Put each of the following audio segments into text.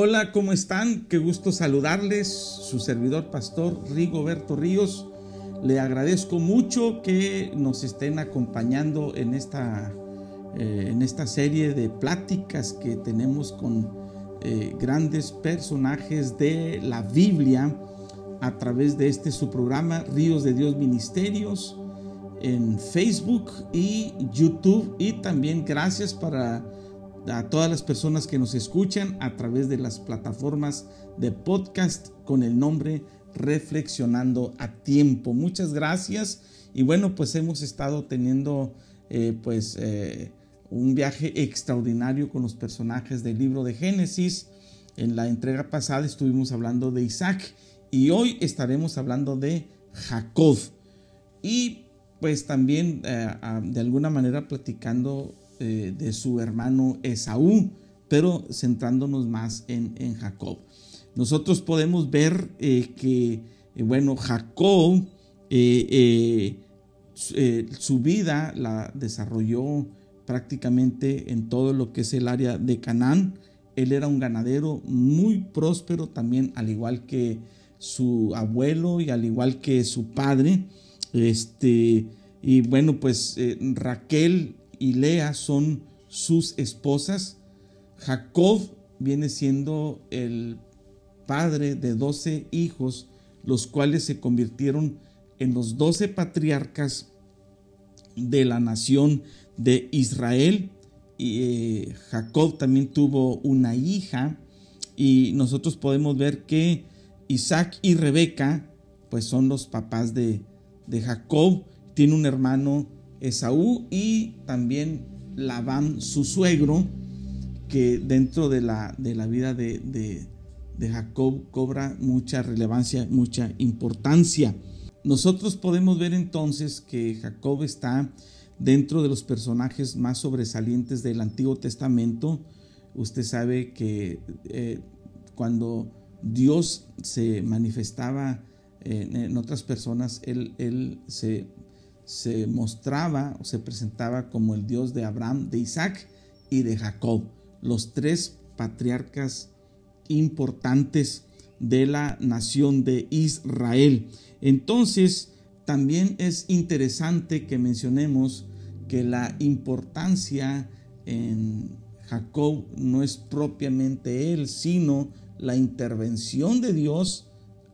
Hola, ¿cómo están? Qué gusto saludarles. Su servidor pastor Rigoberto Ríos. Le agradezco mucho que nos estén acompañando en esta, eh, en esta serie de pláticas que tenemos con eh, grandes personajes de la Biblia a través de este su programa Ríos de Dios Ministerios en Facebook y YouTube y también gracias para a todas las personas que nos escuchan a través de las plataformas de podcast con el nombre Reflexionando a Tiempo. Muchas gracias y bueno, pues hemos estado teniendo eh, pues eh, un viaje extraordinario con los personajes del libro de Génesis. En la entrega pasada estuvimos hablando de Isaac y hoy estaremos hablando de Jacob. Y pues también eh, de alguna manera platicando eh, de su hermano Esaú, pero centrándonos más en, Jacob. Nosotros podemos ver eh, que, eh, bueno, Jacob, su vida la desarrolló prácticamente en todo lo que es el área de Canaán. Él era un ganadero muy próspero también, al igual que su abuelo y al igual que su padre. Este, y bueno, pues Raquel y Lea son sus esposas. Jacob viene siendo el padre de doce hijos, los cuales se convirtieron en los doce patriarcas de la nación de Israel. Y, eh, Jacob también tuvo una hija y nosotros podemos ver que Isaac y Rebeca pues son los papás de, de Jacob. Tiene un hermano Esaú y también Labán, su suegro, que dentro de la, de la vida de, de, Jacob cobra mucha relevancia, mucha importancia. Nosotros podemos ver entonces que Jacob está dentro de los personajes más sobresalientes del Antiguo Testamento. Usted sabe que eh, cuando Dios se manifestaba en, otras personas, él, él se se mostraba o se presentaba como el Dios de Abraham, de Isaac y de Jacob, los tres patriarcas importantes de la nación de Israel. Entonces, también es interesante que mencionemos que la importancia en Jacob no es propiamente él, sino la intervención de Dios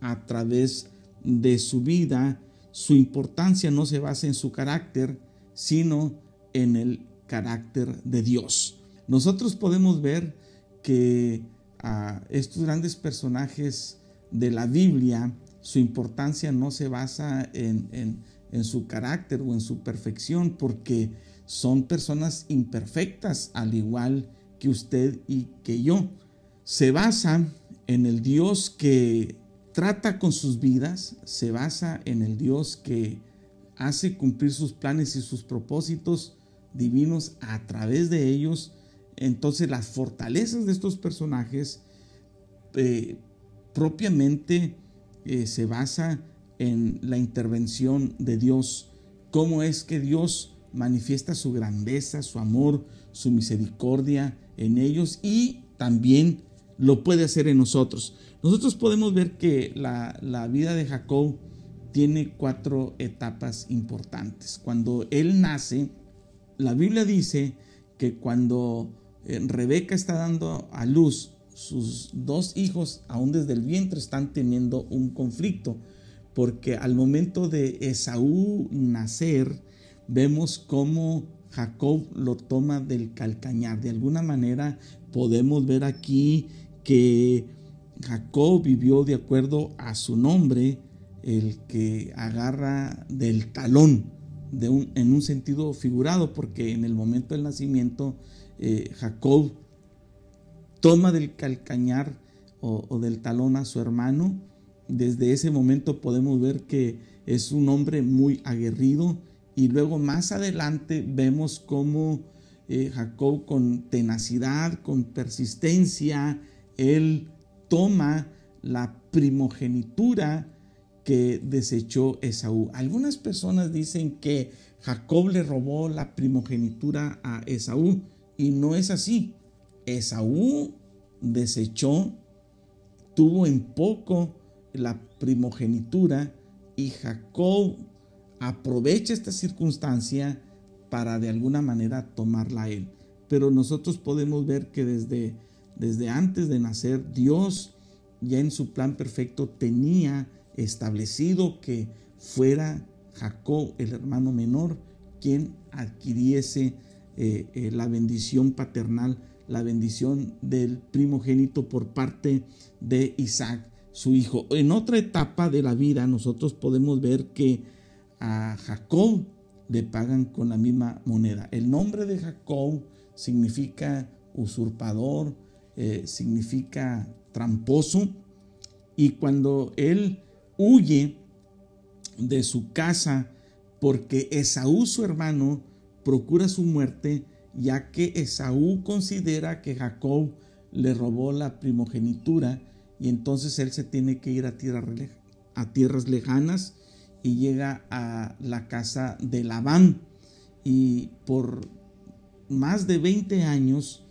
a través de su vida su importancia no se basa en su carácter, sino en el carácter de Dios. Nosotros podemos ver que a estos grandes personajes de la Biblia, su importancia no se basa en, en su carácter o en su perfección, porque son personas imperfectas, al igual que usted y que yo. Se basa en el Dios que trata con sus vidas, se basa en el Dios que hace cumplir sus planes y sus propósitos divinos a través de ellos. Entonces las fortalezas de estos personajes eh, propiamente eh, se basa en la intervención de Dios. Cómo es que Dios manifiesta su grandeza, su amor, su misericordia en ellos y también lo puede hacer en nosotros. Nosotros podemos ver que la, vida de Jacob tiene cuatro etapas importantes. Cuando él nace, la Biblia dice que cuando eh, Rebeca está dando a luz, sus dos hijos, aún desde el vientre, están teniendo un conflicto, porque al momento de Esaú nacer, vemos cómo Jacob lo toma del calcañar. De alguna manera podemos ver aquí que Jacob vivió de acuerdo a su nombre, el que agarra del talón, en un sentido figurado, porque en el momento del nacimiento eh, Jacob toma del calcañar o, del talón a su hermano. Desde ese momento podemos ver que es un hombre muy aguerrido y luego más adelante vemos cómo eh, Jacob con tenacidad, con persistencia, él toma la primogenitura que desechó Esaú. Algunas personas dicen que Jacob le robó la primogenitura a Esaú y no es así. Esaú desechó, tuvo en poco la primogenitura y Jacob aprovecha esta circunstancia para de alguna manera tomarla a él. Pero nosotros podemos ver que desde, desde antes de nacer Dios ya en su plan perfecto tenía establecido que fuera Jacob, el hermano menor, quien adquiriese eh, eh, la bendición paternal, la bendición del primogénito por parte de Isaac, su hijo. En otra etapa de la vida nosotros podemos ver que a Jacob le pagan con la misma moneda. El nombre de Jacob significa usurpador, eh, significa tramposo, y cuando él huye de su casa porque Esaú, su hermano, procura su muerte, ya que Esaú considera que Jacob le robó la primogenitura y entonces él se tiene que ir a, a tierras lejanas y llega a la casa de Labán. Y por más de 20 años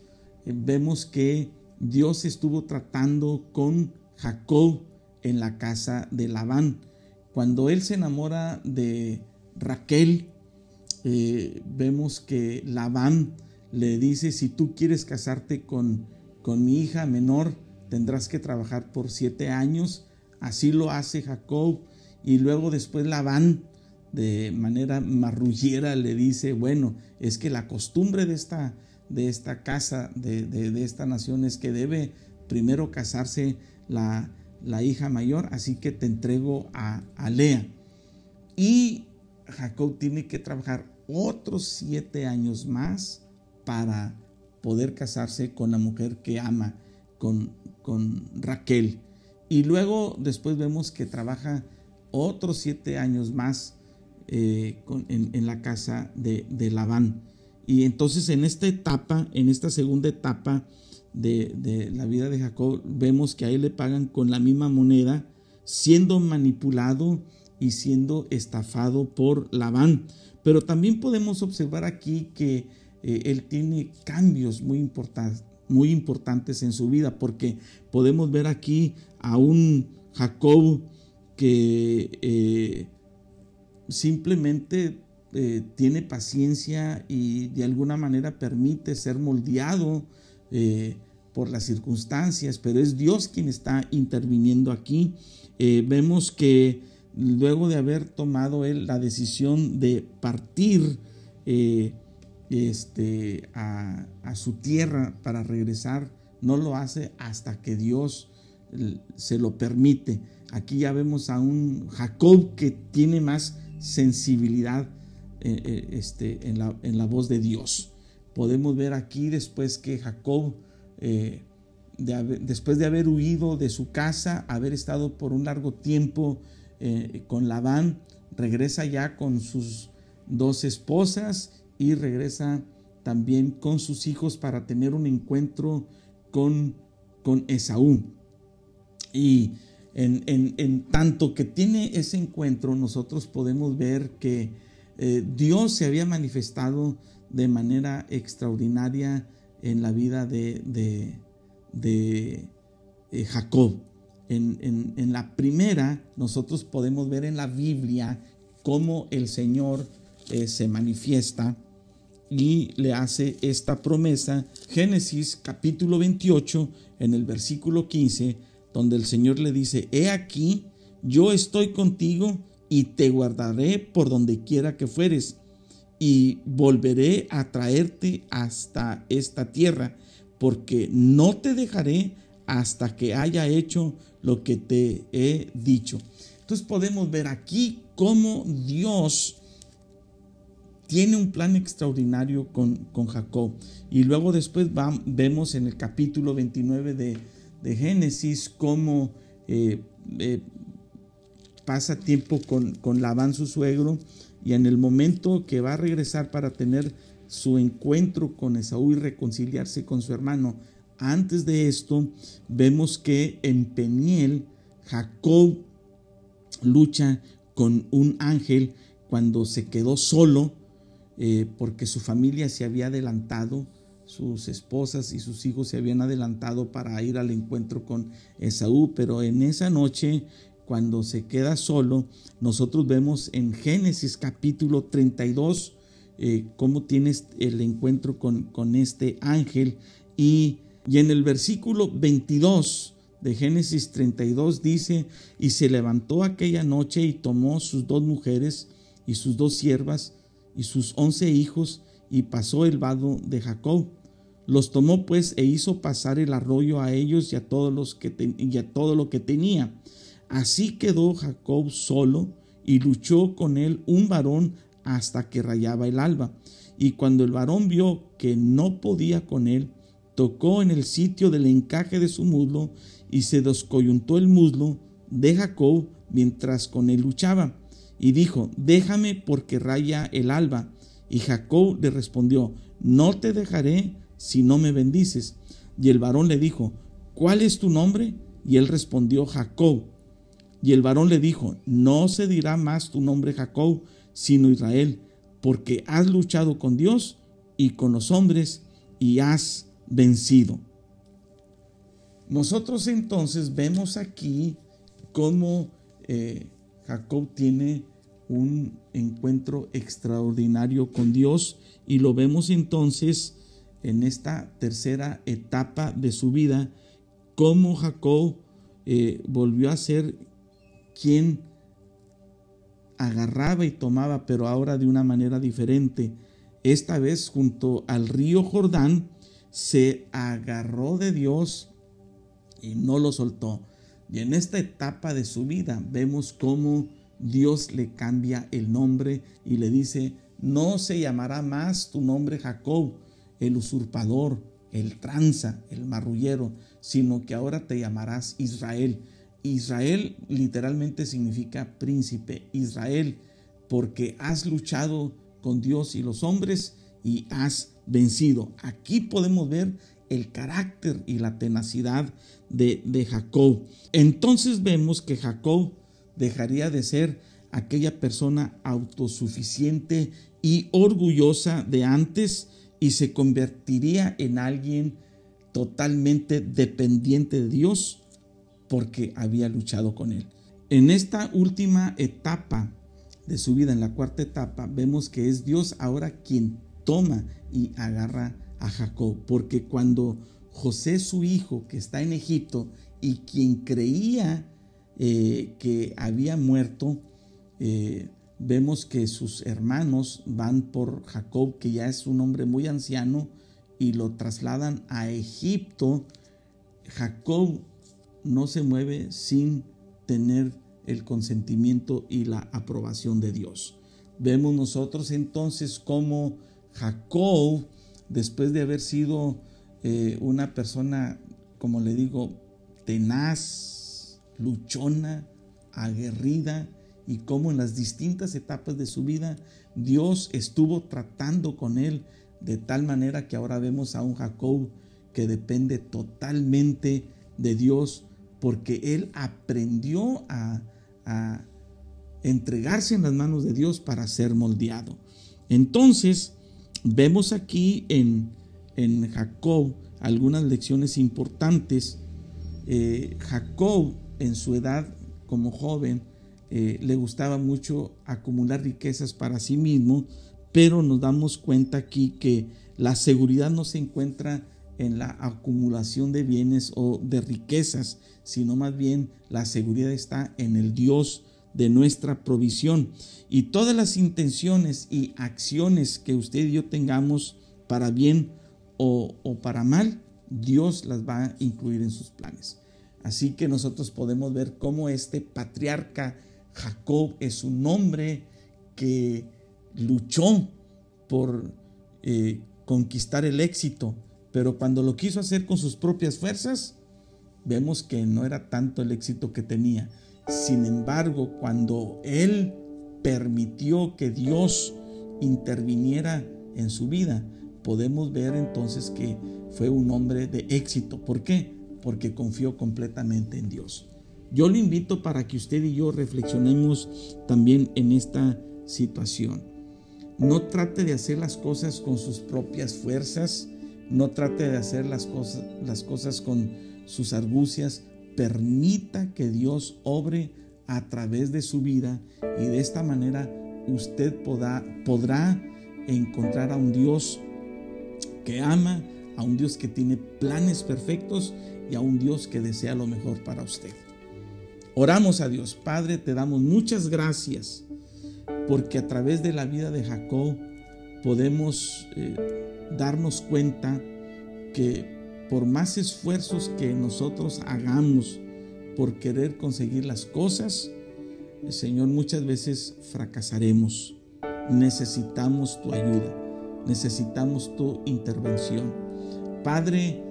eh, vemos que Dios estuvo tratando con Jacob en la casa de Labán. Cuando él se enamora de Raquel, eh, vemos que Labán le dice, si tú quieres casarte con, con mi hija menor, tendrás que trabajar por siete años. Así lo hace Jacob. Y luego después Labán, de manera marrullera, le dice, bueno, es que la costumbre de esta, de esta casa, de, de esta nación, es que debe primero casarse la, la hija mayor, así que te entrego a, Lea. Y Jacob tiene que trabajar otros siete años más para poder casarse con la mujer que ama, con, con Raquel. Y luego después vemos que trabaja otros siete años más eh, en, la casa de, de Labán. Y entonces en esta etapa, en esta segunda etapa, de, la vida de Jacob, vemos que a él le pagan con la misma moneda, siendo manipulado y siendo estafado por Labán. Pero también podemos observar aquí que eh, él tiene cambios muy importantes, muy importantes en su vida, porque podemos ver aquí a un Jacob que eh, simplemente eh, tiene paciencia y de alguna manera permite ser moldeado eh, por las circunstancias, pero es Dios quien está interviniendo aquí. Eh, vemos que luego de haber tomado él la decisión de partir este, a, su tierra para regresar, no lo hace hasta que Dios se lo permite. Aquí ya vemos a un Jacob que tiene más sensibilidad este, en, la, en la voz de Dios podemos ver aquí después que Jacob, eh, después de haber huido de su casa, haber estado por un largo tiempo eh, con Labán, regresa ya con sus dos esposas y regresa también con sus hijos para tener un encuentro con, con Esaú. Y en, tanto que tiene ese encuentro, nosotros podemos ver que eh, Dios se había manifestado de manera extraordinaria en la vida de, eh, Jacob. En, la primera, nosotros podemos ver en la Biblia cómo el Señor eh, se manifiesta y le hace esta promesa. Génesis capítulo 28, en el versículo 15, donde el Señor le dice, he aquí, yo estoy contigo y te guardaré por donde quiera que fueres y volveré a traerte hasta esta tierra, porque no te dejaré hasta que haya hecho lo que te he dicho. Entonces podemos ver aquí cómo Dios tiene un plan extraordinario con, con Jacob. Y luego después vemos en el capítulo 29 de, Génesis cómo eh, eh, pasa tiempo con, con Labán su suegro y en el momento que va a regresar para tener su encuentro con Esaú y reconciliarse con su hermano, antes de esto vemos que en Peniel Jacob lucha con un ángel cuando se quedó solo eh, porque su familia se había adelantado, sus esposas y sus hijos se habían adelantado para ir al encuentro con Esaú, pero en esa noche cuando se queda solo, nosotros vemos en Génesis capítulo 32 eh, cómo tienes el encuentro con, con este ángel y, y en el versículo 22 de Génesis 32 dice, y se levantó aquella noche y tomó sus dos mujeres y sus dos siervas y sus once hijos y pasó el vado de Jacob. Los tomó pues e hizo pasar el arroyo a ellos y a todos los que y a todo lo que tenía Así quedó Jacob solo y luchó con él un varón hasta que rayaba el alba. Y cuando el varón vio que no podía con él, tocó en el sitio del encaje de su muslo y se descoyuntó el muslo de Jacob mientras con él luchaba. Y dijo, déjame porque raya el alba. Y Jacob le respondió, no te dejaré si no me bendices. Y el varón le dijo, ¿cuál es tu nombre? Y él respondió, Jacob. Y el varón le dijo, no se dirá más tu nombre Jacob, sino Israel, porque has luchado con Dios y con los hombres y has vencido. Nosotros entonces vemos aquí cómo eh, Jacob tiene un encuentro extraordinario con Dios y lo vemos entonces en esta tercera etapa de su vida, cómo Jacob eh, volvió a ser quien agarraba y tomaba, pero ahora de una manera diferente. Esta vez junto al río Jordán se agarró de Dios y no lo soltó. Y en esta etapa de su vida vemos cómo Dios le cambia el nombre y le dice, no se llamará más tu nombre Jacob, el usurpador, el tranza, el marrullero, sino que ahora te llamarás Israel Israel literalmente significa príncipe. Israel, porque has luchado con Dios y los hombres y has vencido. Aquí podemos ver el carácter y la tenacidad de, de Jacob. Entonces vemos que Jacob dejaría de ser aquella persona autosuficiente y orgullosa de antes y se convertiría en alguien totalmente dependiente de Dios porque había luchado con él. En esta última etapa de su vida, en la cuarta etapa, vemos que es Dios ahora quien toma y agarra a Jacob, porque cuando José su hijo, que está en Egipto, y quien creía eh, que había muerto, eh, vemos que sus hermanos van por Jacob, que ya es un hombre muy anciano, y lo trasladan a Egipto. Jacob no se mueve sin tener el consentimiento y la aprobación de Dios. Vemos nosotros entonces cómo Jacob, después de haber sido eh, una persona, como le digo, tenaz, luchona, aguerrida, y cómo en las distintas etapas de su vida Dios estuvo tratando con él de tal manera que ahora vemos a un Jacob que depende totalmente de Dios porque él aprendió a, entregarse en las manos de Dios para ser moldeado. Entonces, vemos aquí en, en Jacob algunas lecciones importantes. Eh, Jacob, en su edad como joven, eh, le gustaba mucho acumular riquezas para sí mismo, pero nos damos cuenta aquí que la seguridad no se encuentra en la acumulación de bienes o de riquezas, sino más bien la seguridad está en el Dios de nuestra provisión. Y todas las intenciones y acciones que usted y yo tengamos para bien o, para mal, Dios las va a incluir en sus planes. Así que nosotros podemos ver cómo este patriarca Jacob es un hombre que luchó por eh, conquistar el éxito, pero cuando lo quiso hacer con sus propias fuerzas, vemos que no era tanto el éxito que tenía. Sin embargo, cuando él permitió que Dios interviniera en su vida, podemos ver entonces que fue un hombre de éxito. ¿Por qué? Porque confió completamente en Dios. Yo lo invito para que usted y yo reflexionemos también en esta situación. No trate de hacer las cosas con sus propias fuerzas, no trate de hacer las cosas, las cosas con sus argucias, permita que Dios obre a través de su vida y de esta manera usted podrá, encontrar a un Dios que ama, a un Dios que tiene planes perfectos y a un Dios que desea lo mejor para usted. Oramos a Dios. Padre, te damos muchas gracias porque a través de la vida de Jacob podemos eh, darnos cuenta que por más esfuerzos que nosotros hagamos por querer conseguir las cosas, Señor, muchas veces fracasaremos. Necesitamos tu ayuda, necesitamos tu intervención. Padre,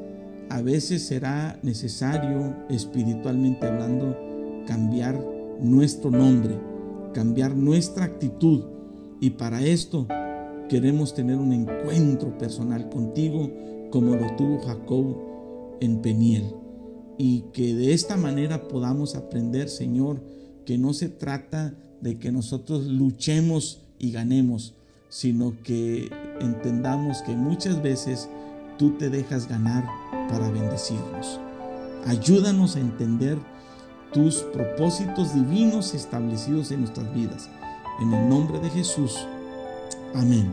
a veces será necesario, espiritualmente hablando, cambiar nuestro nombre, cambiar nuestra actitud. Y para esto queremos tener un encuentro personal contigo como lo tuvo Jacob en Peniel. Y que de esta manera podamos aprender, Señor, que no se trata de que nosotros luchemos y ganemos, sino que entendamos que muchas veces tú te dejas ganar para bendecirnos. Ayúdanos a entender tus propósitos divinos establecidos en nuestras vidas. En el nombre de Jesús. Amén.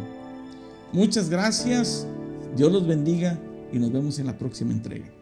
Muchas gracias. Dios los bendiga y nos vemos en la próxima entrega.